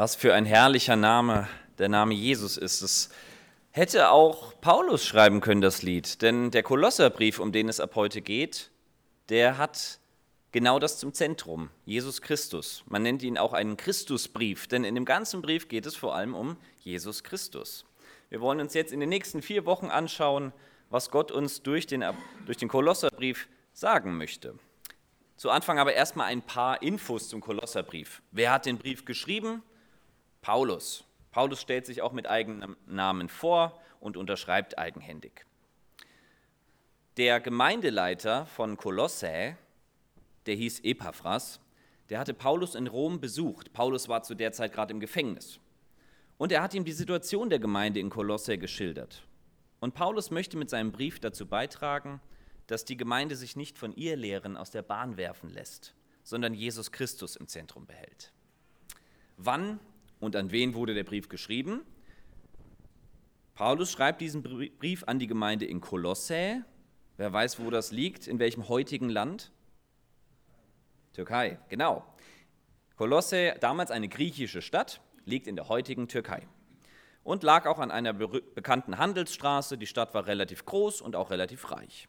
Was für ein herrlicher Name der Name Jesus ist. Es hätte auch Paulus schreiben können, das Lied, denn der Kolosserbrief, um den es ab heute geht, der hat genau das zum Zentrum, Jesus Christus. Man nennt ihn auch einen Christusbrief, denn in dem ganzen Brief geht es vor allem um Jesus Christus. Wir wollen uns jetzt in den nächsten vier Wochen anschauen, was Gott uns durch den, durch den Kolosserbrief sagen möchte. Zu Anfang aber erstmal ein paar Infos zum Kolosserbrief. Wer hat den Brief geschrieben? Paulus. Paulus stellt sich auch mit eigenem Namen vor und unterschreibt eigenhändig. Der Gemeindeleiter von Kolossä, der hieß Epaphras, der hatte Paulus in Rom besucht. Paulus war zu der Zeit gerade im Gefängnis. Und er hat ihm die Situation der Gemeinde in Kolossä geschildert. Und Paulus möchte mit seinem Brief dazu beitragen, dass die Gemeinde sich nicht von ihr Lehren aus der Bahn werfen lässt, sondern Jesus Christus im Zentrum behält. Wann und an wen wurde der Brief geschrieben? Paulus schreibt diesen Brief an die Gemeinde in Kolossä. Wer weiß, wo das liegt, in welchem heutigen Land? Türkei, genau. Kolossä, damals eine griechische Stadt, liegt in der heutigen Türkei und lag auch an einer bekannten Handelsstraße. Die Stadt war relativ groß und auch relativ reich.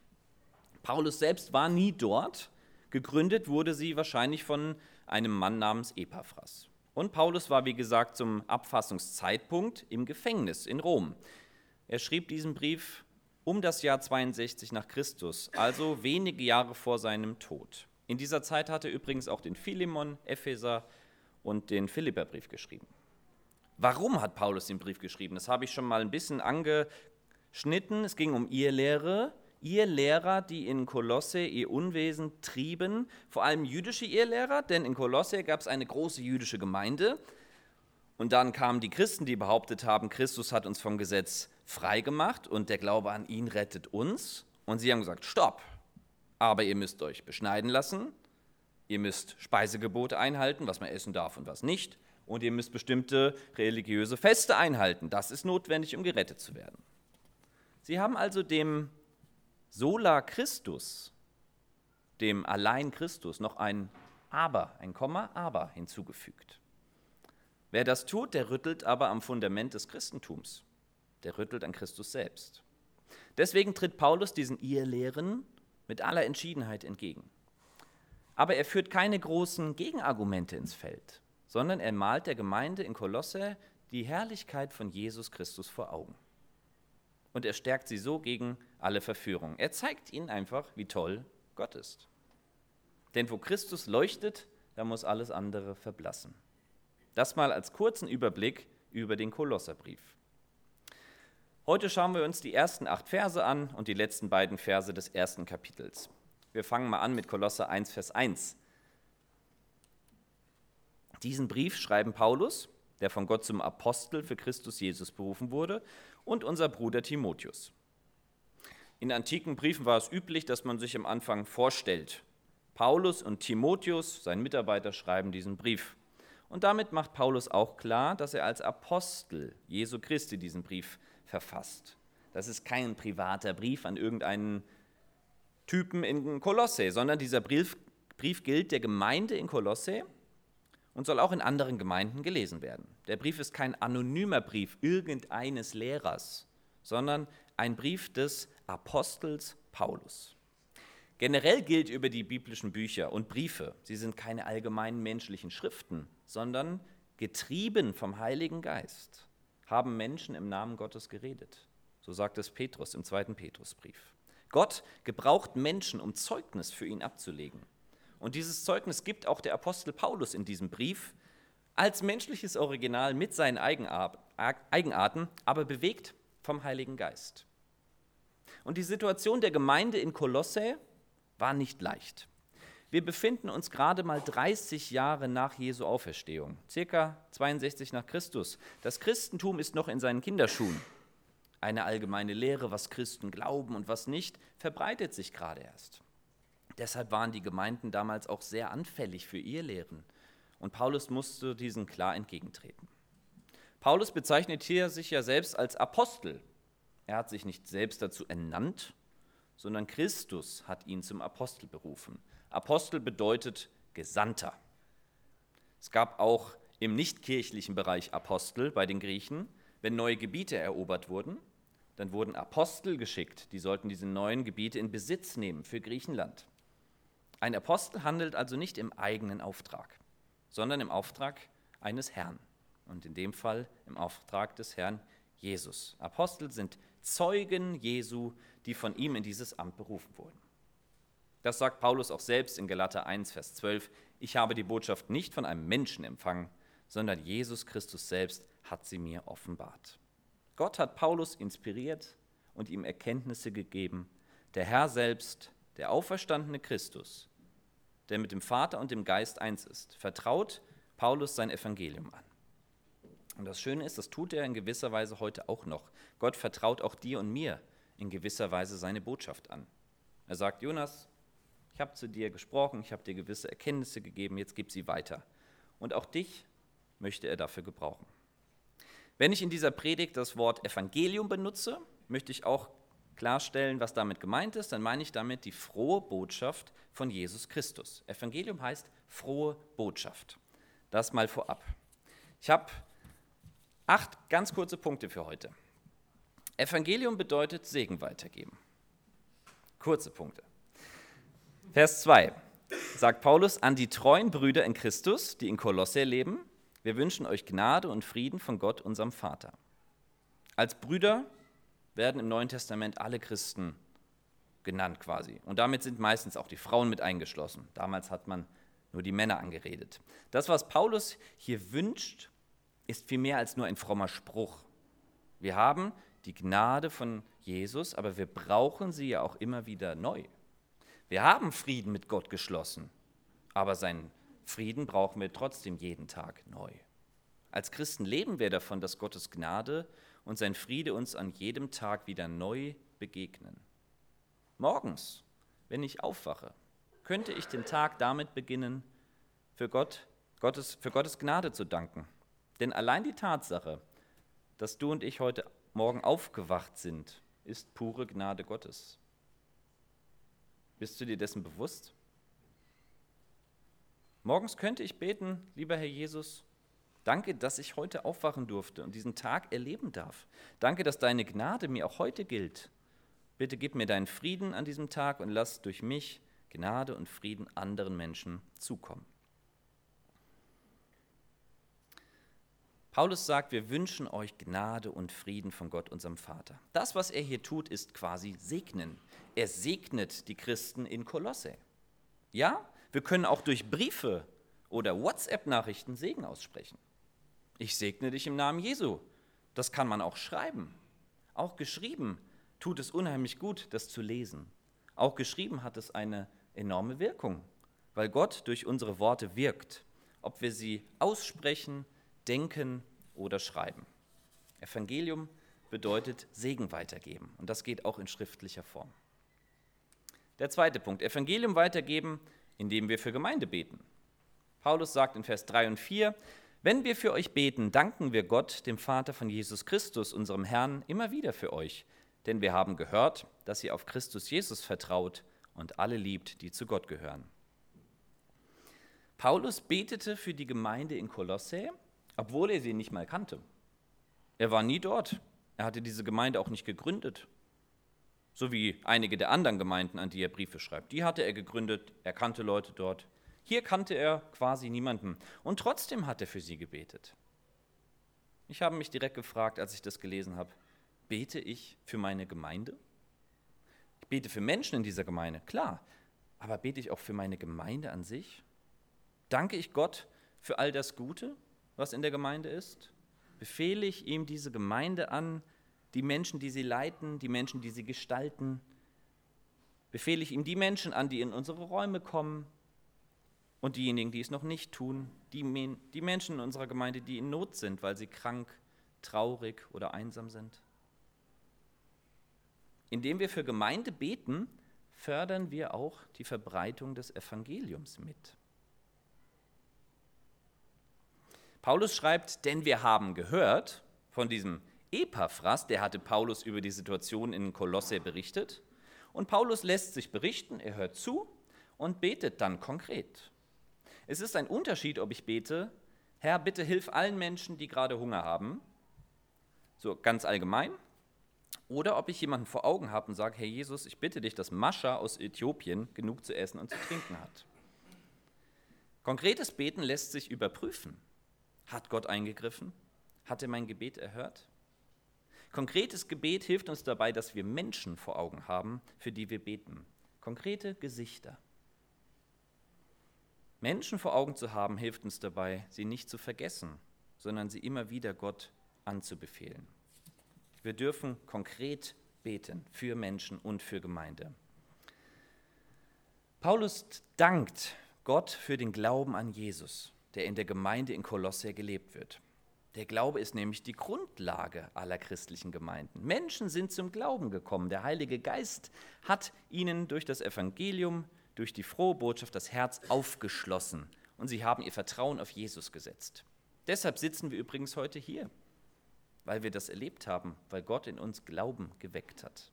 Paulus selbst war nie dort. Gegründet wurde sie wahrscheinlich von einem Mann namens Epaphras. Und Paulus war, wie gesagt, zum Abfassungszeitpunkt im Gefängnis in Rom. Er schrieb diesen Brief um das Jahr 62 nach Christus, also wenige Jahre vor seinem Tod. In dieser Zeit hat er übrigens auch den Philemon, Epheser und den Philipperbrief geschrieben. Warum hat Paulus den Brief geschrieben? Das habe ich schon mal ein bisschen angeschnitten. Es ging um ihr Lehre, ihr Lehrer, die in Kolosse ihr Unwesen trieben, vor allem jüdische Irrlehrer, denn in Kolosse gab es eine große jüdische Gemeinde. Und dann kamen die Christen, die behauptet haben, Christus hat uns vom Gesetz frei gemacht und der Glaube an ihn rettet uns. Und sie haben gesagt, stopp, aber ihr müsst euch beschneiden lassen, ihr müsst Speisegebote einhalten, was man essen darf und was nicht, und ihr müsst bestimmte religiöse Feste einhalten. Das ist notwendig, um gerettet zu werden. Sie haben also dem sola Christus, dem allein Christus, noch ein Aber, ein Komma, Aber hinzugefügt. Wer das tut, der rüttelt aber am Fundament des Christentums. Der rüttelt an Christus selbst. Deswegen tritt Paulus diesen Irrlehren mit aller Entschiedenheit entgegen. Aber er führt keine großen Gegenargumente ins Feld, sondern er malt der Gemeinde in Kolosse die Herrlichkeit von Jesus Christus vor Augen und er stärkt sie so gegen alle Verführungen. Er zeigt ihnen einfach, wie toll Gott ist. Denn wo Christus leuchtet, da muss alles andere verblassen. Das mal als kurzen Überblick über den Kolosserbrief. Heute schauen wir uns die ersten acht Verse an und die letzten beiden Verse des ersten Kapitels. Wir fangen mal an mit Kolosser 1, Vers 1. Diesen Brief schreiben Paulus, der von Gott zum Apostel für Christus Jesus berufen wurde, und unser Bruder Timotheus. In antiken Briefen war es üblich, dass man sich am Anfang vorstellt. Paulus und Timotheus, sein Mitarbeiter, schreiben diesen Brief. Und damit macht Paulus auch klar, dass er als Apostel Jesu Christi diesen Brief verfasst. Das ist kein privater Brief an irgendeinen Typen in Kolosse, sondern dieser Brief, Brief gilt der Gemeinde in Kolosse und soll auch in anderen Gemeinden gelesen werden. Der Brief ist kein anonymer Brief irgendeines Lehrers, sondern ein Brief des Apostels Paulus. Generell gilt über die biblischen Bücher und Briefe, sie sind keine allgemeinen menschlichen Schriften, sondern getrieben vom Heiligen Geist haben Menschen im Namen Gottes geredet. So sagt es Petrus im zweiten Petrusbrief. Gott gebraucht Menschen, um Zeugnis für ihn abzulegen. Und dieses Zeugnis gibt auch der Apostel Paulus in diesem Brief als menschliches Original mit seinen Eigenarten, aber bewegt vom Heiligen Geist. Und die Situation der Gemeinde in Kolosse war nicht leicht. Wir befinden uns gerade mal 30 Jahre nach Jesu Auferstehung, circa 62 nach Christus. Das Christentum ist noch in seinen Kinderschuhen. Eine allgemeine Lehre, was Christen glauben und was nicht, verbreitet sich gerade erst. Deshalb waren die Gemeinden damals auch sehr anfällig für ihr Lehren. Und Paulus musste diesen klar entgegentreten. Paulus bezeichnet hier sich ja selbst als Apostel. Er hat sich nicht selbst dazu ernannt, sondern Christus hat ihn zum Apostel berufen. Apostel bedeutet Gesandter. Es gab auch im nichtkirchlichen Bereich Apostel bei den Griechen. Wenn neue Gebiete erobert wurden, dann wurden Apostel geschickt, die sollten diese neuen Gebiete in Besitz nehmen für Griechenland. Ein Apostel handelt also nicht im eigenen Auftrag, sondern im Auftrag eines Herrn und in dem Fall im Auftrag des Herrn Jesus. Apostel sind Zeugen Jesu, die von ihm in dieses Amt berufen wurden. Das sagt Paulus auch selbst in Galater 1, Vers 12. Ich habe die Botschaft nicht von einem Menschen empfangen, sondern Jesus Christus selbst hat sie mir offenbart. Gott hat Paulus inspiriert und ihm Erkenntnisse gegeben. Der Herr selbst, der auferstandene Christus, der mit dem Vater und dem Geist eins ist, vertraut Paulus sein Evangelium an. Und das Schöne ist, das tut er in gewisser Weise heute auch noch. Gott vertraut auch dir und mir in gewisser Weise seine Botschaft an. Er sagt, Jonas, ich habe zu dir gesprochen, ich habe dir gewisse Erkenntnisse gegeben, jetzt gib sie weiter. Und auch dich möchte er dafür gebrauchen. Wenn ich in dieser Predigt das Wort Evangelium benutze, möchte ich auch klarstellen, was damit gemeint ist. Dann meine ich damit die frohe Botschaft von Jesus Christus. Evangelium heißt frohe Botschaft. Das mal vorab. Ich habe acht ganz kurze Punkte für heute. Evangelium bedeutet Segen weitergeben. Kurze Punkte. Vers 2 sagt Paulus an die treuen Brüder in Christus, die in Kolosse leben, wir wünschen euch Gnade und Frieden von Gott, unserem Vater. Als Brüder werden im Neuen Testament alle Christen genannt quasi. Und damit sind meistens auch die Frauen mit eingeschlossen. Damals hat man nur die Männer angeredet. Das, was Paulus hier wünscht, ist viel mehr als nur ein frommer Spruch. Wir haben die Gnade von Jesus, aber wir brauchen sie ja auch immer wieder neu. Wir haben Frieden mit Gott geschlossen, aber seinen Frieden brauchen wir trotzdem jeden Tag neu. Als Christen leben wir davon, dass Gottes Gnade und sein Friede uns an jedem Tag wieder neu begegnen. Morgens, wenn ich aufwache, könnte ich den Tag damit beginnen, für, Gott, Gottes, für Gottes Gnade zu danken. Denn allein die Tatsache, dass du und ich heute Morgen aufgewacht sind, ist pure Gnade Gottes. Bist du dir dessen bewusst? Morgens könnte ich beten, lieber Herr Jesus, danke, dass ich heute aufwachen durfte und diesen Tag erleben darf. Danke, dass deine Gnade mir auch heute gilt. Bitte gib mir deinen Frieden an diesem Tag und lass durch mich Gnade und Frieden anderen Menschen zukommen. Paulus sagt, wir wünschen euch Gnade und Frieden von Gott, unserem Vater. Das, was er hier tut, ist quasi segnen. Er segnet die Christen in Kolosse. Ja, wir können auch durch Briefe oder WhatsApp-Nachrichten Segen aussprechen. Ich segne dich im Namen Jesu. Das kann man auch schreiben. Auch geschrieben tut es unheimlich gut, das zu lesen. Auch geschrieben hat es eine enorme Wirkung, weil Gott durch unsere Worte wirkt, ob wir sie aussprechen, denken oder schreiben. Evangelium bedeutet Segen weitergeben und das geht auch in schriftlicher Form. Der zweite Punkt, Evangelium weitergeben, indem wir für Gemeinde beten. Paulus sagt in Vers 3 und 4, wenn wir für euch beten, danken wir Gott, dem Vater von Jesus Christus, unserem Herrn, immer wieder für euch, denn wir haben gehört, dass ihr auf Christus Jesus vertraut und alle liebt, die zu Gott gehören. Paulus betete für die Gemeinde in Kolosse, obwohl er sie nicht mal kannte. Er war nie dort. Er hatte diese Gemeinde auch nicht gegründet. So wie einige der anderen Gemeinden, an die er Briefe schreibt. Die hatte er gegründet, er kannte Leute dort. Hier kannte er quasi niemanden. Und trotzdem hat er für sie gebetet. Ich habe mich direkt gefragt, als ich das gelesen habe, bete ich für meine Gemeinde? Ich bete für Menschen in dieser Gemeinde, klar. Aber bete ich auch für meine Gemeinde an sich? Danke ich Gott für all das Gute, was in der Gemeinde ist? Befehle ich ihm diese Gemeinde an, die Menschen, die sie leiten, die Menschen, die sie gestalten? Befehle ich ihm die Menschen an, die in unsere Räume kommen und diejenigen, die es noch nicht tun, die, die Menschen in unserer Gemeinde, die in Not sind, weil sie krank, traurig oder einsam sind? Indem wir für Gemeinde beten, fördern wir auch die Verbreitung des Evangeliums mit. Paulus schreibt, denn wir haben gehört von diesem Epaphras, der hatte Paulus über die Situation in Kolosse berichtet. Und Paulus lässt sich berichten, er hört zu und betet dann konkret. Es ist ein Unterschied, ob ich bete, Herr, bitte hilf allen Menschen, die gerade Hunger haben, so ganz allgemein, oder ob ich jemanden vor Augen habe und sage, Herr Jesus, ich bitte dich, dass Mascha aus Äthiopien genug zu essen und zu trinken hat. Konkretes Beten lässt sich überprüfen. Hat Gott eingegriffen? Hat er mein Gebet erhört? Konkretes Gebet hilft uns dabei, dass wir Menschen vor Augen haben, für die wir beten. Konkrete Gesichter. Menschen vor Augen zu haben, hilft uns dabei, sie nicht zu vergessen, sondern sie immer wieder Gott anzubefehlen. Wir dürfen konkret beten für Menschen und für Gemeinde. Paulus dankt Gott für den Glauben an Jesus, der in der Gemeinde in Kolosse gelebt wird. Der Glaube ist nämlich die Grundlage aller christlichen Gemeinden. Menschen sind zum Glauben gekommen. Der Heilige Geist hat ihnen durch das Evangelium, durch die frohe Botschaft das Herz aufgeschlossen und sie haben ihr Vertrauen auf Jesus gesetzt. Deshalb sitzen wir übrigens heute hier, weil wir das erlebt haben, weil Gott in uns Glauben geweckt hat.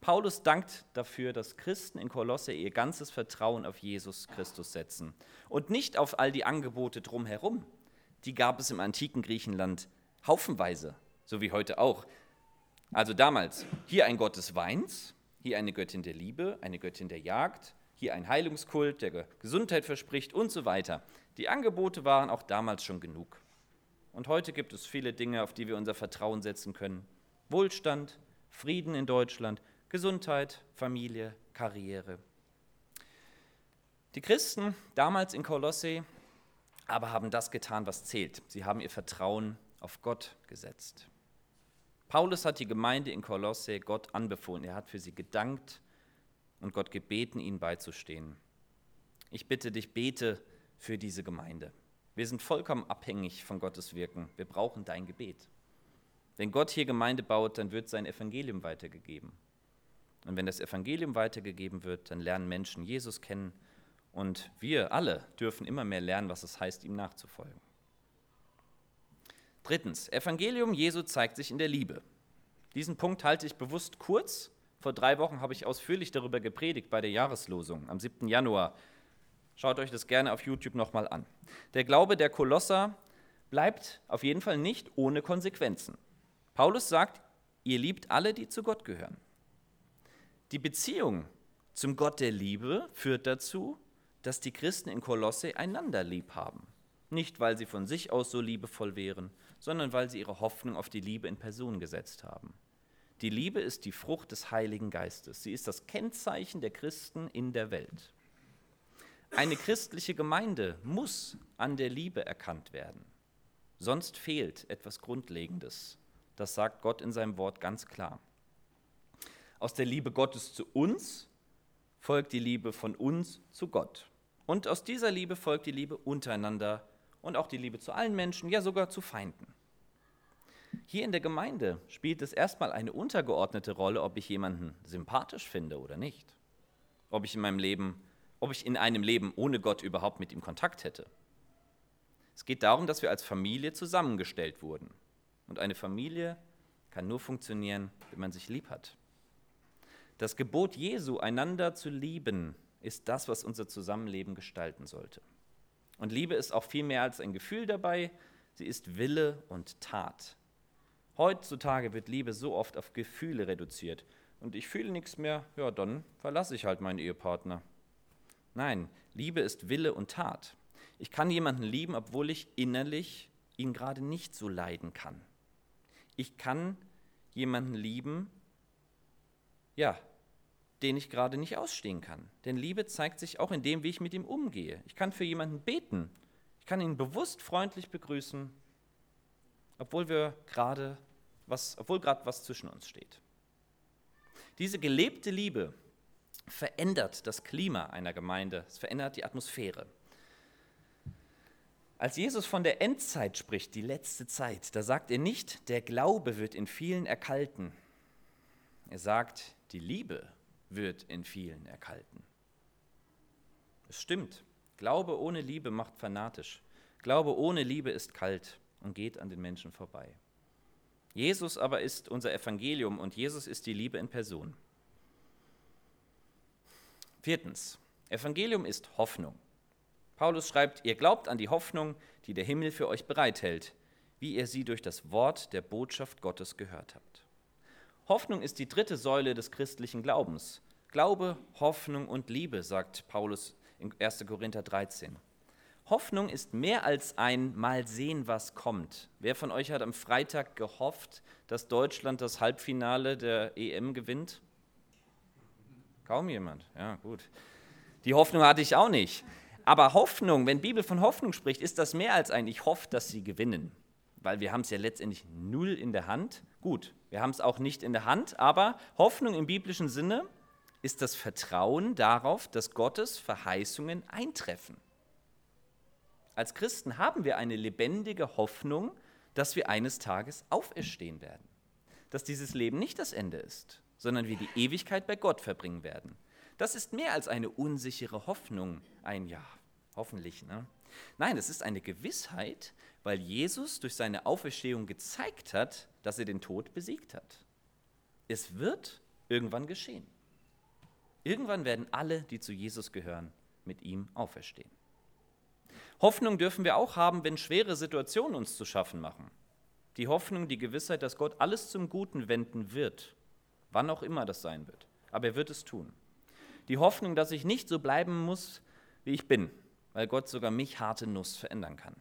Paulus dankt dafür, dass Christen in Kolosse ihr ganzes Vertrauen auf Jesus Christus setzen und nicht auf all die Angebote drumherum, die gab es im antiken Griechenland haufenweise, so wie heute auch. Also damals hier ein Gott des Weins, hier eine Göttin der Liebe, eine Göttin der Jagd, hier ein Heilungskult, der Gesundheit verspricht und so weiter. Die Angebote waren auch damals schon genug. Und heute gibt es viele Dinge, auf die wir unser Vertrauen setzen können. Wohlstand, Frieden in Deutschland, Gesundheit, Familie, Karriere. Die Christen damals in Kolosse aber haben das getan, was zählt. Sie haben ihr Vertrauen auf Gott gesetzt. Paulus hat die Gemeinde in Kolosse Gott anbefohlen. Er hat für sie gedankt und Gott gebeten, ihnen beizustehen. Ich bitte dich, bete für diese Gemeinde. Wir sind vollkommen abhängig von Gottes Wirken. Wir brauchen dein Gebet. Wenn Gott hier Gemeinde baut, dann wird sein Evangelium weitergegeben. Und wenn das Evangelium weitergegeben wird, dann lernen Menschen Jesus kennen und wir alle dürfen immer mehr lernen, was es heißt, ihm nachzufolgen. Drittens, Evangelium Jesu zeigt sich in der Liebe. Diesen Punkt halte ich bewusst kurz. Vor drei Wochen habe ich ausführlich darüber gepredigt bei der Jahreslosung am 7. Januar. Schaut euch das gerne auf YouTube nochmal an. Der Glaube der Kolosser bleibt auf jeden Fall nicht ohne Konsequenzen. Paulus sagt, ihr liebt alle, die zu Gott gehören. Die Beziehung zum Gott der Liebe führt dazu, dass die Christen in Kolosse einander lieb haben. Nicht, weil sie von sich aus so liebevoll wären, sondern weil sie ihre Hoffnung auf die Liebe in Person gesetzt haben. Die Liebe ist die Frucht des Heiligen Geistes. Sie ist das Kennzeichen der Christen in der Welt. Eine christliche Gemeinde muss an der Liebe erkannt werden. Sonst fehlt etwas Grundlegendes. Das sagt Gott in seinem Wort ganz klar. Aus der Liebe Gottes zu uns folgt die Liebe von uns zu Gott. Und aus dieser Liebe folgt die Liebe untereinander und auch die Liebe zu allen Menschen, ja sogar zu Feinden. Hier in der Gemeinde spielt es erstmal eine untergeordnete Rolle, ob ich jemanden sympathisch finde oder nicht. Ob ich in meinem Leben, ob ich in einem Leben ohne Gott überhaupt mit ihm Kontakt hätte. Es geht darum, dass wir als Familie zusammengestellt wurden. Und eine Familie kann nur funktionieren, wenn man sich lieb hat. Das Gebot Jesu, einander zu lieben, ist das, was unser Zusammenleben gestalten sollte. Und Liebe ist auch viel mehr als ein Gefühl dabei, sie ist Wille und Tat. Heutzutage wird Liebe so oft auf Gefühle reduziert. Und ich fühle nichts mehr, ja, dann verlasse ich halt meinen Ehepartner. Nein, Liebe ist Wille und Tat. Ich kann jemanden lieben, obwohl ich innerlich ihn gerade nicht so leiden kann. Ich kann jemanden lieben, ja, den ich gerade nicht ausstehen kann. Denn Liebe zeigt sich auch in dem, wie ich mit ihm umgehe. Ich kann für jemanden beten. Ich kann ihn bewusst freundlich begrüßen, obwohl wir gerade was, obwohl gerade was zwischen uns steht. Diese gelebte Liebe verändert das Klima einer Gemeinde, es verändert die Atmosphäre. Als Jesus von der Endzeit spricht, die letzte Zeit, da sagt er nicht, der Glaube wird in vielen erkalten. Er sagt, die Liebe wird in vielen erkalten. Es stimmt, Glaube ohne Liebe macht fanatisch. Glaube ohne Liebe ist kalt und geht an den Menschen vorbei. Jesus aber ist unser Evangelium und Jesus ist die Liebe in Person. Viertens, Evangelium ist Hoffnung. Paulus schreibt, ihr glaubt an die Hoffnung, die der Himmel für euch bereithält, wie ihr sie durch das Wort der Botschaft Gottes gehört habt. Hoffnung ist die dritte Säule des christlichen Glaubens. Glaube, Hoffnung und Liebe, sagt Paulus in 1. Korinther 13. Hoffnung ist mehr als ein Mal sehen, was kommt. Wer von euch hat am Freitag gehofft, dass Deutschland das Halbfinale der EM gewinnt? Kaum jemand. Ja, gut. Die Hoffnung hatte ich auch nicht. Aber Hoffnung, wenn Bibel von Hoffnung spricht, ist das mehr als ein Ich hoffe, dass sie gewinnen. Weil wir haben es ja letztendlich null in der Hand. Gut, wir haben es auch nicht in der Hand, aber Hoffnung im biblischen Sinne ist das Vertrauen darauf, dass Gottes Verheißungen eintreffen. Als Christen haben wir eine lebendige Hoffnung, dass wir eines Tages auferstehen werden. Dass dieses Leben nicht das Ende ist, sondern wir die Ewigkeit bei Gott verbringen werden. Das ist mehr als eine unsichere Hoffnung, ein Ja, hoffentlich. Ne? Nein, es ist eine Gewissheit, weil Jesus durch seine Auferstehung gezeigt hat, dass er den Tod besiegt hat. Es wird irgendwann geschehen. Irgendwann werden alle, die zu Jesus gehören, mit ihm auferstehen. Hoffnung dürfen wir auch haben, wenn schwere Situationen uns zu schaffen machen. Die Hoffnung, die Gewissheit, dass Gott alles zum Guten wenden wird, wann auch immer das sein wird. Aber er wird es tun. Die Hoffnung, dass ich nicht so bleiben muss, wie ich bin, weil Gott sogar mich harte Nuss verändern kann.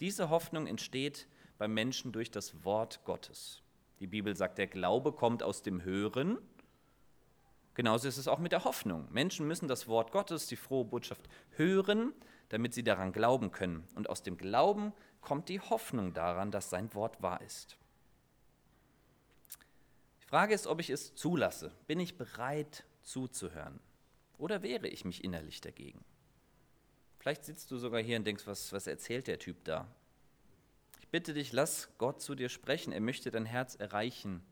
Diese Hoffnung entsteht beim Menschen durch das Wort Gottes. Die Bibel sagt, der Glaube kommt aus dem Hören. Genauso ist es auch mit der Hoffnung. Menschen müssen das Wort Gottes, die frohe Botschaft, hören, damit sie daran glauben können. Und aus dem Glauben kommt die Hoffnung daran, dass sein Wort wahr ist. Die Frage ist, ob ich es zulasse. Bin ich bereit zuzuhören? Oder wehre ich mich innerlich dagegen? Vielleicht sitzt du sogar hier und denkst, was, was erzählt der Typ da? Ich bitte dich, lass Gott zu dir sprechen. Er möchte dein Herz erreichen,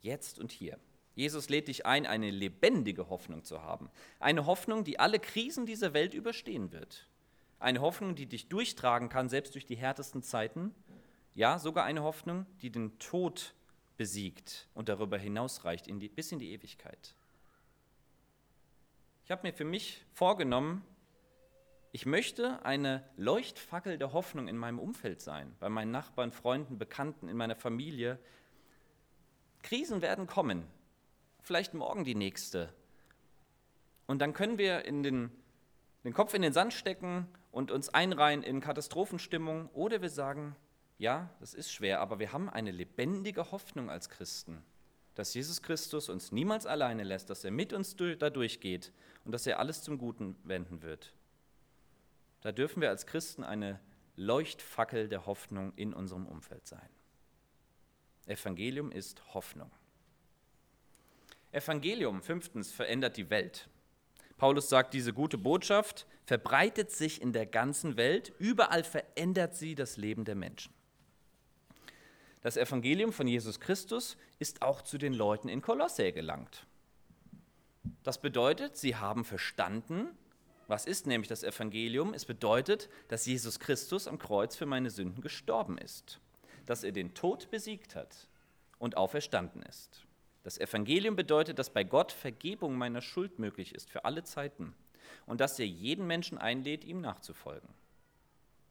jetzt und hier. Jesus lädt dich ein, eine lebendige Hoffnung zu haben. Eine Hoffnung, die alle Krisen dieser Welt überstehen wird. Eine Hoffnung, die dich durchtragen kann, selbst durch die härtesten Zeiten. Ja, sogar eine Hoffnung, die den Tod besiegt und darüber hinausreicht in die, bis in die Ewigkeit. Ich habe mir für mich vorgenommen, ich möchte eine Leuchtfackel der Hoffnung in meinem Umfeld sein, bei meinen Nachbarn, Freunden, Bekannten, in meiner Familie. Krisen werden kommen, vielleicht morgen die nächste. Und dann können wir in den, den Kopf in den Sand stecken und uns einreihen in Katastrophenstimmung oder wir sagen, ja, das ist schwer, aber wir haben eine lebendige Hoffnung als Christen, dass Jesus Christus uns niemals alleine lässt, dass er mit uns da durchgeht und dass er alles zum Guten wenden wird. Da dürfen wir als Christen eine Leuchtfackel der Hoffnung in unserem Umfeld sein. Evangelium ist Hoffnung. Evangelium, fünftens, verändert die Welt. Paulus sagt, diese gute Botschaft verbreitet sich in der ganzen Welt, überall verändert sie das Leben der Menschen. Das Evangelium von Jesus Christus ist auch zu den Leuten in Kolossä gelangt. Das bedeutet, sie haben verstanden, was ist nämlich das Evangelium? Es bedeutet, dass Jesus Christus am Kreuz für meine Sünden gestorben ist, dass er den Tod besiegt hat und auferstanden ist. Das Evangelium bedeutet, dass bei Gott Vergebung meiner Schuld möglich ist für alle Zeiten und dass er jeden Menschen einlädt, ihm nachzufolgen.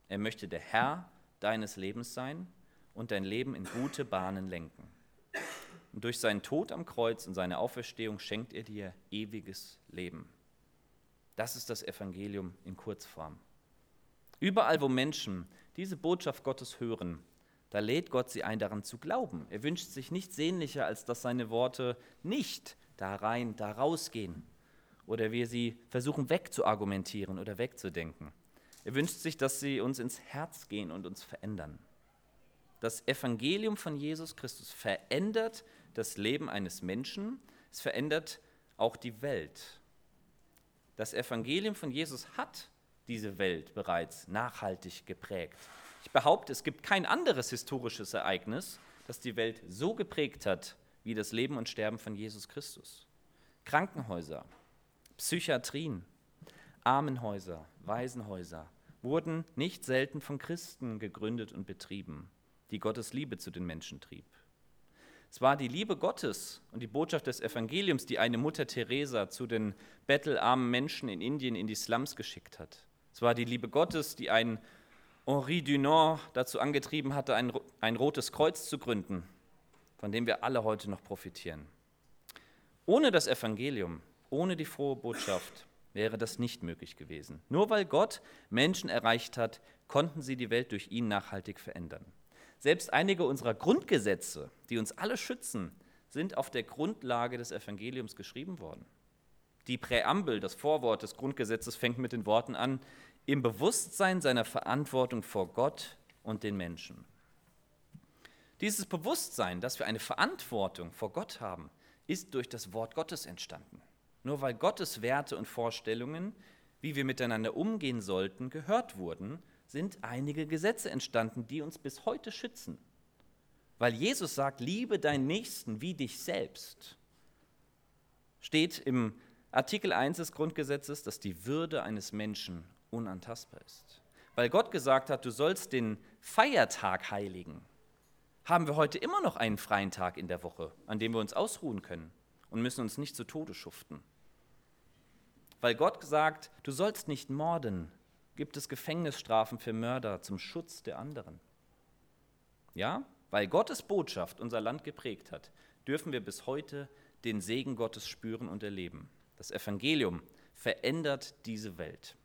Er möchte der Herr deines Lebens sein und dein Leben in gute Bahnen lenken. Und durch seinen Tod am Kreuz und seine Auferstehung schenkt er dir ewiges Leben. Das ist das Evangelium in Kurzform. Überall, wo Menschen diese Botschaft Gottes hören, da lädt Gott sie ein, daran zu glauben. Er wünscht sich nichts sehnlicher, als dass seine Worte nicht da rein, da rausgehen oder wir sie versuchen wegzuargumentieren oder wegzudenken. Er wünscht sich, dass sie uns ins Herz gehen und uns verändern. Das Evangelium von Jesus Christus verändert das Leben eines Menschen, es verändert auch die Welt. Das Evangelium von Jesus hat diese Welt bereits nachhaltig geprägt. Ich behaupte, es gibt kein anderes historisches Ereignis, das die Welt so geprägt hat wie das Leben und Sterben von Jesus Christus. Krankenhäuser, Psychiatrien, Armenhäuser, Waisenhäuser wurden nicht selten von Christen gegründet und betrieben, die Gottes Liebe zu den Menschen trieb. Es war die Liebe Gottes und die Botschaft des Evangeliums, die eine Mutter Teresa zu den bettelarmen Menschen in Indien in die Slums geschickt hat. Es war die Liebe Gottes, die einen Henri Dunant dazu angetrieben hatte, ein, ein rotes Kreuz zu gründen, von dem wir alle heute noch profitieren. Ohne das Evangelium, ohne die frohe Botschaft wäre das nicht möglich gewesen. Nur weil Gott Menschen erreicht hat, konnten sie die Welt durch ihn nachhaltig verändern. Selbst einige unserer Grundgesetze, die uns alle schützen, sind auf der Grundlage des Evangeliums geschrieben worden. Die Präambel, das Vorwort des Grundgesetzes fängt mit den Worten an, im Bewusstsein seiner Verantwortung vor Gott und den Menschen. Dieses Bewusstsein, dass wir eine Verantwortung vor Gott haben, ist durch das Wort Gottes entstanden. Nur weil Gottes Werte und Vorstellungen, wie wir miteinander umgehen sollten, gehört wurden, sind einige Gesetze entstanden, die uns bis heute schützen. Weil Jesus sagt, liebe deinen Nächsten wie dich selbst, steht im Artikel 1 des Grundgesetzes, dass die Würde eines Menschen unantastbar ist. Weil Gott gesagt hat, du sollst den Feiertag heiligen, haben wir heute immer noch einen freien Tag in der Woche, an dem wir uns ausruhen können und müssen uns nicht zu Tode schuften. Weil Gott sagt, du sollst nicht morden, gibt es Gefängnisstrafen für Mörder zum Schutz der anderen. Ja, weil Gottes Botschaft unser Land geprägt hat, dürfen wir bis heute den Segen Gottes spüren und erleben. Das Evangelium verändert diese Welt.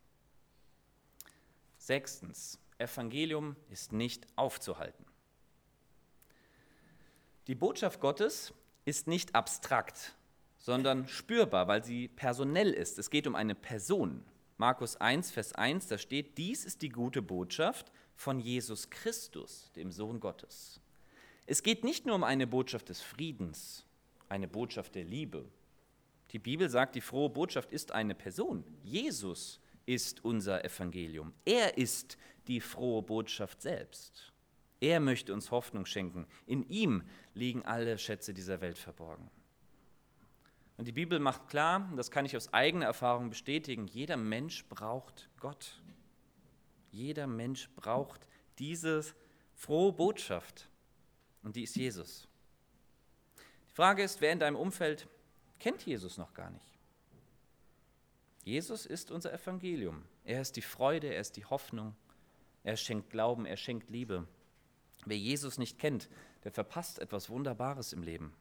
Sechstens, Evangelium ist nicht aufzuhalten. Die Botschaft Gottes ist nicht abstrakt, sondern spürbar, weil sie personell ist. Es geht um eine Person. Markus 1, Vers 1, da steht, dies ist die gute Botschaft von Jesus Christus, dem Sohn Gottes. Es geht nicht nur um eine Botschaft des Friedens, eine Botschaft der Liebe. Die Bibel sagt, die frohe Botschaft ist eine Person. Jesus ist unser Evangelium. Er ist die frohe Botschaft selbst. Er möchte uns Hoffnung schenken. In ihm liegen alle Schätze dieser Welt verborgen. Und die Bibel macht klar, das kann ich aus eigener Erfahrung bestätigen, jeder Mensch braucht Gott. Jeder Mensch braucht diese frohe Botschaft. Und die ist Jesus. Die Frage ist, wer in deinem Umfeld kennt Jesus noch gar nicht? Jesus ist unser Evangelium. Er ist die Freude, er ist die Hoffnung, er schenkt Glauben, er schenkt Liebe. Wer Jesus nicht kennt, der verpasst etwas Wunderbares im Leben.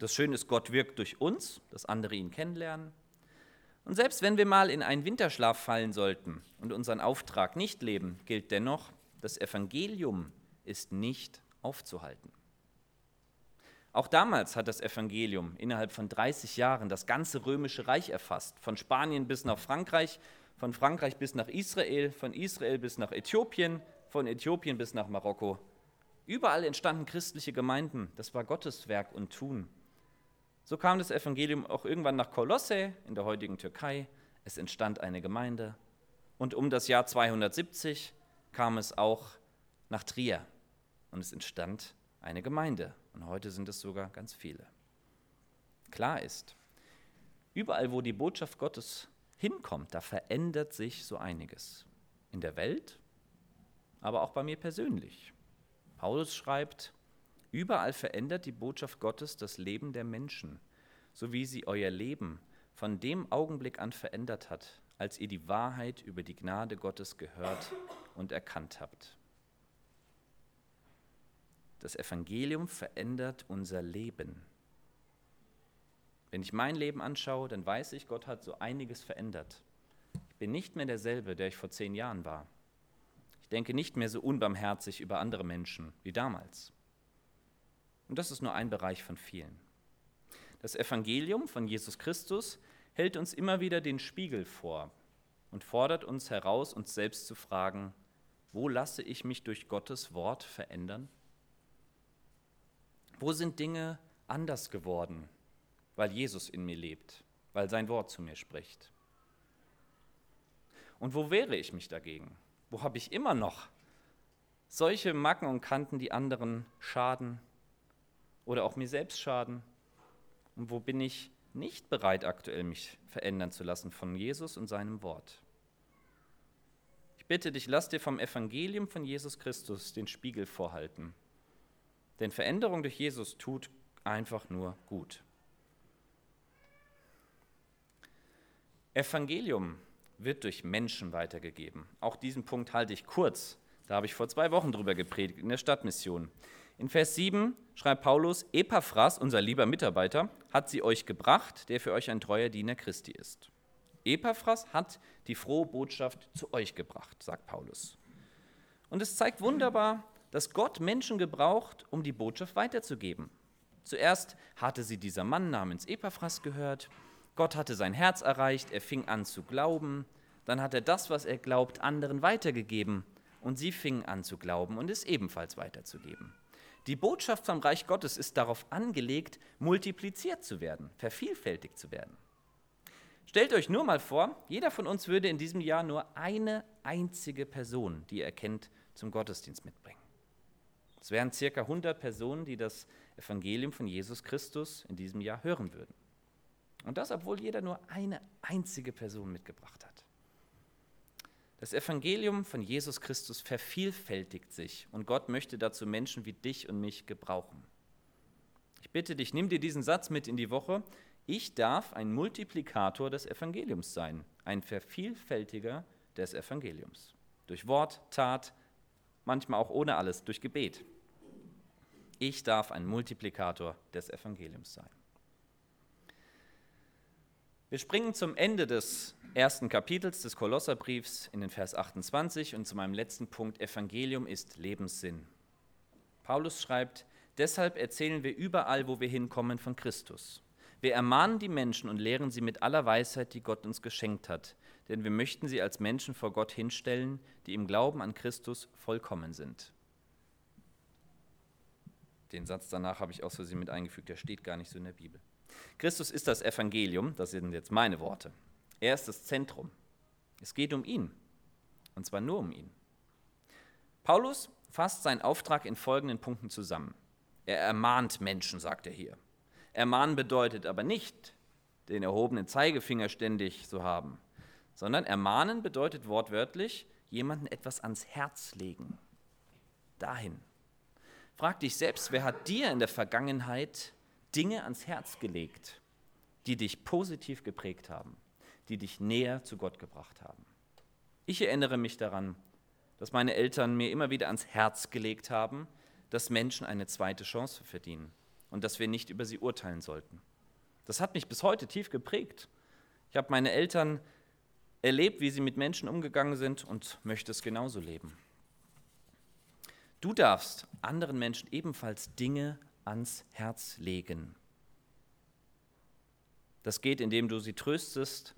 Das Schöne ist, Gott wirkt durch uns, dass andere ihn kennenlernen. Und selbst wenn wir mal in einen Winterschlaf fallen sollten und unseren Auftrag nicht leben, gilt dennoch, das Evangelium ist nicht aufzuhalten. Auch damals hat das Evangelium innerhalb von 30 Jahren das ganze römische Reich erfasst, von Spanien bis nach Frankreich, von Frankreich bis nach Israel, von Israel bis nach Äthiopien, von Äthiopien bis nach Marokko. Überall entstanden christliche Gemeinden, das war Gottes Werk und Tun. So kam das Evangelium auch irgendwann nach Kolosse in der heutigen Türkei, es entstand eine Gemeinde und um das Jahr 270 kam es auch nach Trier und es entstand eine Gemeinde. Und heute sind es sogar ganz viele. Klar ist, überall, wo die Botschaft Gottes hinkommt, da verändert sich so einiges. In der Welt, aber auch bei mir persönlich. Paulus schreibt, überall verändert die Botschaft Gottes das Leben der Menschen, so wie sie euer Leben von dem Augenblick an verändert hat, als ihr die Wahrheit über die Gnade Gottes gehört und erkannt habt. Das Evangelium verändert unser Leben. Wenn ich mein Leben anschaue, dann weiß ich, Gott hat so einiges verändert. Ich bin nicht mehr derselbe, der ich vor zehn Jahren war. Ich denke nicht mehr so unbarmherzig über andere Menschen wie damals. Und das ist nur ein Bereich von vielen. Das Evangelium von Jesus Christus hält uns immer wieder den Spiegel vor und fordert uns heraus, uns selbst zu fragen, wo lasse ich mich durch Gottes Wort verändern? Wo sind Dinge anders geworden, weil Jesus in mir lebt, weil sein Wort zu mir spricht? Und wo wehre ich mich dagegen? Wo habe ich immer noch solche Macken und Kanten, die anderen schaden oder auch mir selbst schaden? Und wo bin ich nicht bereit, aktuell mich verändern zu lassen von Jesus und seinem Wort? Ich bitte dich, lass dir vom Evangelium von Jesus Christus den Spiegel vorhalten Denn Veränderung durch Jesus tut einfach nur gut. Evangelium wird durch Menschen weitergegeben. Auch diesen Punkt halte ich kurz. Da habe ich vor zwei Wochen drüber gepredigt in der Stadtmission. In Vers 7 schreibt Paulus, Epaphras, unser lieber Mitarbeiter, hat sie euch gebracht, der für euch ein treuer Diener Christi ist. Epaphras hat die frohe Botschaft zu euch gebracht, sagt Paulus. Und es zeigt wunderbar, dass Gott Menschen gebraucht, um die Botschaft weiterzugeben. Zuerst hatte sie dieser Mann namens Epaphras gehört, Gott hatte sein Herz erreicht, er fing an zu glauben, dann hat er das, was er glaubt, anderen weitergegeben und sie fingen an zu glauben und es ebenfalls weiterzugeben. Die Botschaft vom Reich Gottes ist darauf angelegt, multipliziert zu werden, vervielfältigt zu werden. Stellt euch nur mal vor, jeder von uns würde in diesem Jahr nur eine einzige Person, die er kennt, zum Gottesdienst mitbringen. Es wären circa 100 Personen, die das Evangelium von Jesus Christus in diesem Jahr hören würden. Und das, obwohl jeder nur eine einzige Person mitgebracht hat. Das Evangelium von Jesus Christus vervielfältigt sich und Gott möchte dazu Menschen wie dich und mich gebrauchen. Ich bitte dich, nimm dir diesen Satz mit in die Woche. Ich darf ein Multiplikator des Evangeliums sein, ein Vervielfältiger des Evangeliums. Durch Wort, Tat, manchmal auch ohne alles, durch Gebet. Ich darf ein Multiplikator des Evangeliums sein. Wir springen zum Ende des ersten Kapitels des Kolosserbriefs in den Vers 28 und zu meinem letzten Punkt, Evangelium ist Lebenssinn. Paulus schreibt, deshalb erzählen wir überall, wo wir hinkommen, von Christus. Wir ermahnen die Menschen und lehren sie mit aller Weisheit, die Gott uns geschenkt hat, denn wir möchten sie als Menschen vor Gott hinstellen, die im Glauben an Christus vollkommen sind. Den Satz danach habe ich aus Versehen mit eingefügt, der steht gar nicht so in der Bibel. Christus ist das Evangelium, das sind jetzt meine Worte. Er ist das Zentrum. Es geht um ihn. Und zwar nur um ihn. Paulus fasst seinen Auftrag in folgenden Punkten zusammen. Er ermahnt Menschen, sagt er hier. Ermahnen bedeutet aber nicht, den erhobenen Zeigefinger ständig zu haben, sondern ermahnen bedeutet wortwörtlich, jemanden etwas ans Herz legen. Dahin. Frag dich selbst, wer hat dir in der Vergangenheit Dinge ans Herz gelegt, die dich positiv geprägt haben, die dich näher zu Gott gebracht haben. Ich erinnere mich daran, dass meine Eltern mir immer wieder ans Herz gelegt haben, dass Menschen eine zweite Chance verdienen und dass wir nicht über sie urteilen sollten. Das hat mich bis heute tief geprägt. Ich habe meine Eltern erlebt, wie sie mit Menschen umgegangen sind und möchte es genauso leben. Du darfst anderen Menschen ebenfalls Dinge ans Herz legen. Das geht, indem du sie tröstest,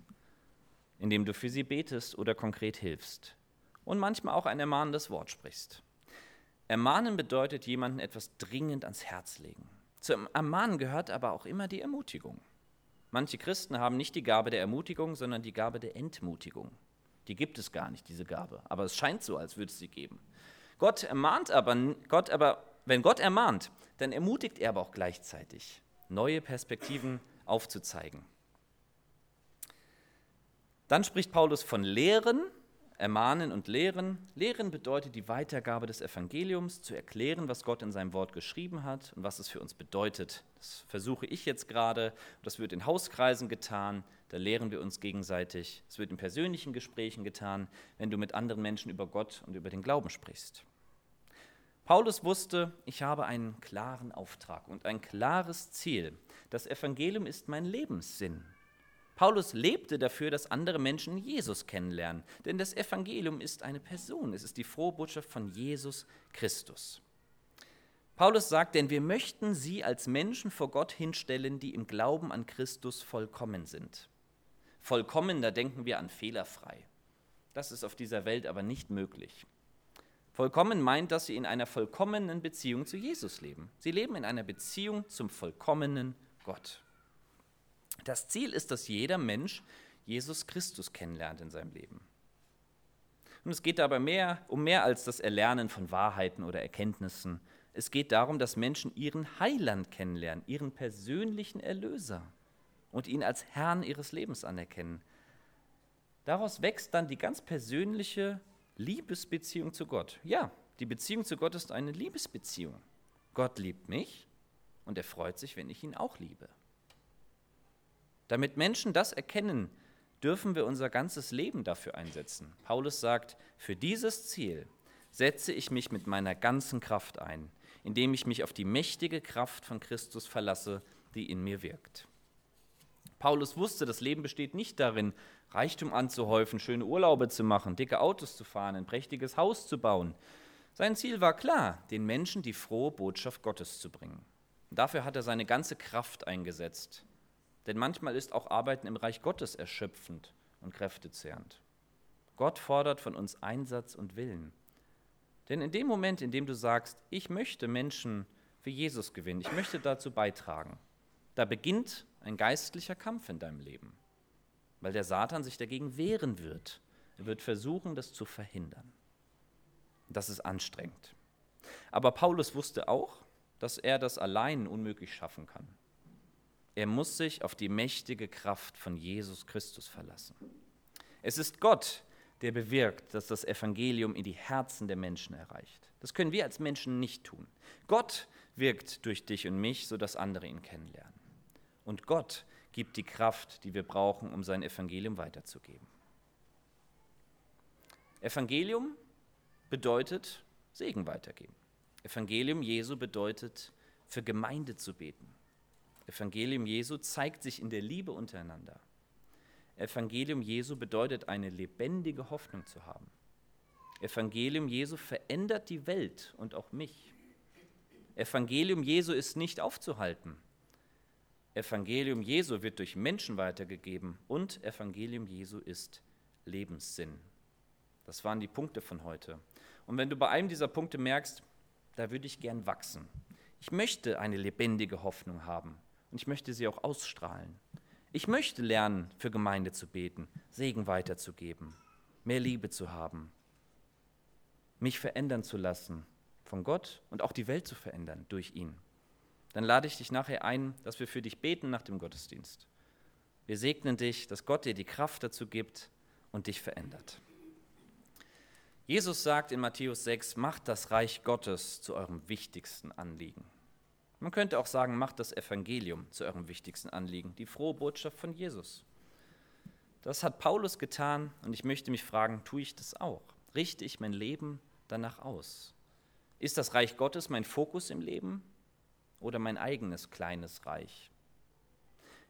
indem du für sie betest oder konkret hilfst und manchmal auch ein ermahnendes Wort sprichst. Ermahnen bedeutet jemandem etwas dringend ans Herz legen. Zum Ermahnen gehört aber auch immer die Ermutigung. Manche Christen haben nicht die Gabe der Ermutigung, sondern die Gabe der Entmutigung. Die gibt es gar nicht, diese Gabe, aber es scheint so, als würde es sie geben. Gott ermahnt aber, Gott aber wenn Gott ermahnt, dann ermutigt er aber auch gleichzeitig, neue Perspektiven aufzuzeigen. Dann spricht Paulus von Lehren, Ermahnen und Lehren. Lehren bedeutet die Weitergabe des Evangeliums, zu erklären, was Gott in seinem Wort geschrieben hat und was es für uns bedeutet. Das versuche ich jetzt gerade. Das wird in Hauskreisen getan, da lehren wir uns gegenseitig. Es wird in persönlichen Gesprächen getan, wenn du mit anderen Menschen über Gott und über den Glauben sprichst. Paulus wusste, ich habe einen klaren Auftrag und ein klares Ziel. Das Evangelium ist mein Lebenssinn. Paulus lebte dafür, dass andere Menschen Jesus kennenlernen, denn das Evangelium ist eine Person, es ist die frohe Botschaft von Jesus Christus. Paulus sagt, denn wir möchten sie als Menschen vor Gott hinstellen, die im Glauben an Christus vollkommen sind. Vollkommen, da denken wir an fehlerfrei. Das ist auf dieser Welt aber nicht möglich. Vollkommen meint, dass sie in einer vollkommenen Beziehung zu Jesus leben. Sie leben in einer Beziehung zum vollkommenen Gott. Das Ziel ist, dass jeder Mensch Jesus Christus kennenlernt in seinem Leben. Und es geht dabei mehr, um mehr als das Erlernen von Wahrheiten oder Erkenntnissen. Es geht darum, dass Menschen ihren Heiland kennenlernen, ihren persönlichen Erlöser und ihn als Herrn ihres Lebens anerkennen. Daraus wächst dann die ganz persönliche Liebesbeziehung zu Gott. Ja, die Beziehung zu Gott ist eine Liebesbeziehung. Gott liebt mich und er freut sich, wenn ich ihn auch liebe. Damit Menschen das erkennen, dürfen wir unser ganzes Leben dafür einsetzen. Paulus sagt, für dieses Ziel setze ich mich mit meiner ganzen Kraft ein, indem ich mich auf die mächtige Kraft von Christus verlasse, die in mir wirkt. Paulus wusste, das Leben besteht nicht darin, Reichtum anzuhäufen, schöne Urlaube zu machen, dicke Autos zu fahren, ein prächtiges Haus zu bauen. Sein Ziel war klar, den Menschen die frohe Botschaft Gottes zu bringen. Dafür hat er seine ganze Kraft eingesetzt. Denn manchmal ist auch Arbeiten im Reich Gottes erschöpfend und kräftezehrend. Gott fordert von uns Einsatz und Willen. Denn in dem Moment, in dem du sagst, ich möchte Menschen für Jesus gewinnen, ich möchte dazu beitragen, da beginnt ein geistlicher Kampf in deinem Leben, weil der Satan sich dagegen wehren wird. Er wird versuchen, das zu verhindern. Das ist anstrengend. Aber Paulus wusste auch, dass er das allein unmöglich schaffen kann. Er muss sich auf die mächtige Kraft von Jesus Christus verlassen. Es ist Gott, der bewirkt, dass das Evangelium in die Herzen der Menschen erreicht. Das können wir als Menschen nicht tun. Gott wirkt durch dich und mich, sodass andere ihn kennenlernen. Und Gott gibt die Kraft, die wir brauchen, um sein Evangelium weiterzugeben. Evangelium bedeutet Segen weitergeben. Evangelium Jesu bedeutet für Gemeinde zu beten. Evangelium Jesu zeigt sich in der Liebe untereinander. Evangelium Jesu bedeutet eine lebendige Hoffnung zu haben. Evangelium Jesu verändert die Welt und auch mich. Evangelium Jesu ist nicht aufzuhalten. Evangelium Jesu wird durch Menschen weitergegeben und Evangelium Jesu ist Lebenssinn. Das waren die Punkte von heute. Und wenn du bei einem dieser Punkte merkst, da würde ich gern wachsen. Ich möchte eine lebendige Hoffnung haben und ich möchte sie auch ausstrahlen. Ich möchte lernen, für Gemeinde zu beten, Segen weiterzugeben, mehr Liebe zu haben, mich verändern zu lassen von Gott und auch die Welt zu verändern durch ihn dann lade ich dich nachher ein, dass wir für dich beten nach dem Gottesdienst. Wir segnen dich, dass Gott dir die Kraft dazu gibt und dich verändert. Jesus sagt in Matthäus 6, macht das Reich Gottes zu eurem wichtigsten Anliegen. Man könnte auch sagen, macht das Evangelium zu eurem wichtigsten Anliegen, die frohe Botschaft von Jesus. Das hat Paulus getan und ich möchte mich fragen, tue ich das auch? Richte ich mein Leben danach aus? Ist das Reich Gottes mein Fokus im Leben oder mein eigenes kleines Reich.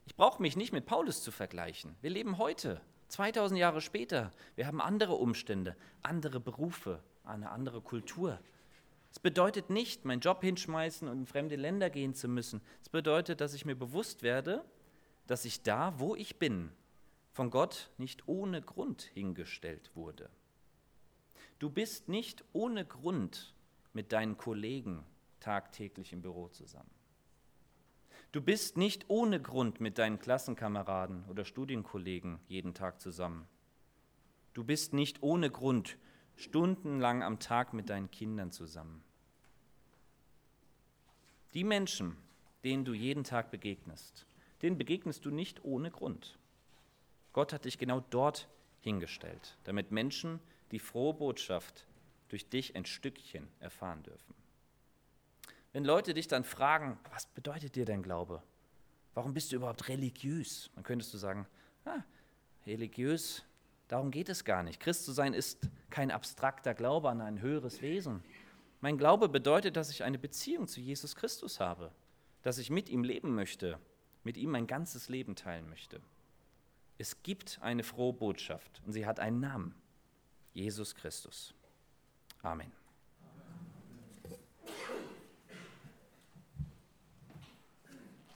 Ich brauche mich nicht mit Paulus zu vergleichen. Wir leben heute, 2000 Jahre später. Wir haben andere Umstände, andere Berufe, eine andere Kultur. Es bedeutet nicht, meinen Job hinschmeißen und in fremde Länder gehen zu müssen. Es bedeutet, dass ich mir bewusst werde, dass ich da, wo ich bin, von Gott nicht ohne Grund hingestellt wurde. Du bist nicht ohne Grund mit deinen Kollegen tagtäglich im Büro zusammen. Du bist nicht ohne Grund mit deinen Klassenkameraden oder Studienkollegen jeden Tag zusammen. Du bist nicht ohne Grund stundenlang am Tag mit deinen Kindern zusammen. Die Menschen, denen du jeden Tag begegnest, denen begegnest du nicht ohne Grund. Gott hat dich genau dort hingestellt, damit Menschen die frohe Botschaft durch dich ein Stückchen erfahren dürfen. Wenn Leute dich dann fragen, was bedeutet dir dein Glaube? Warum bist du überhaupt religiös? Dann könntest du sagen, ah, religiös, darum geht es gar nicht. Christ zu sein ist kein abstrakter Glaube an ein höheres Wesen. Mein Glaube bedeutet, dass ich eine Beziehung zu Jesus Christus habe, dass ich mit ihm leben möchte, mit ihm mein ganzes Leben teilen möchte. Es gibt eine frohe Botschaft und sie hat einen Namen, Jesus Christus. Amen.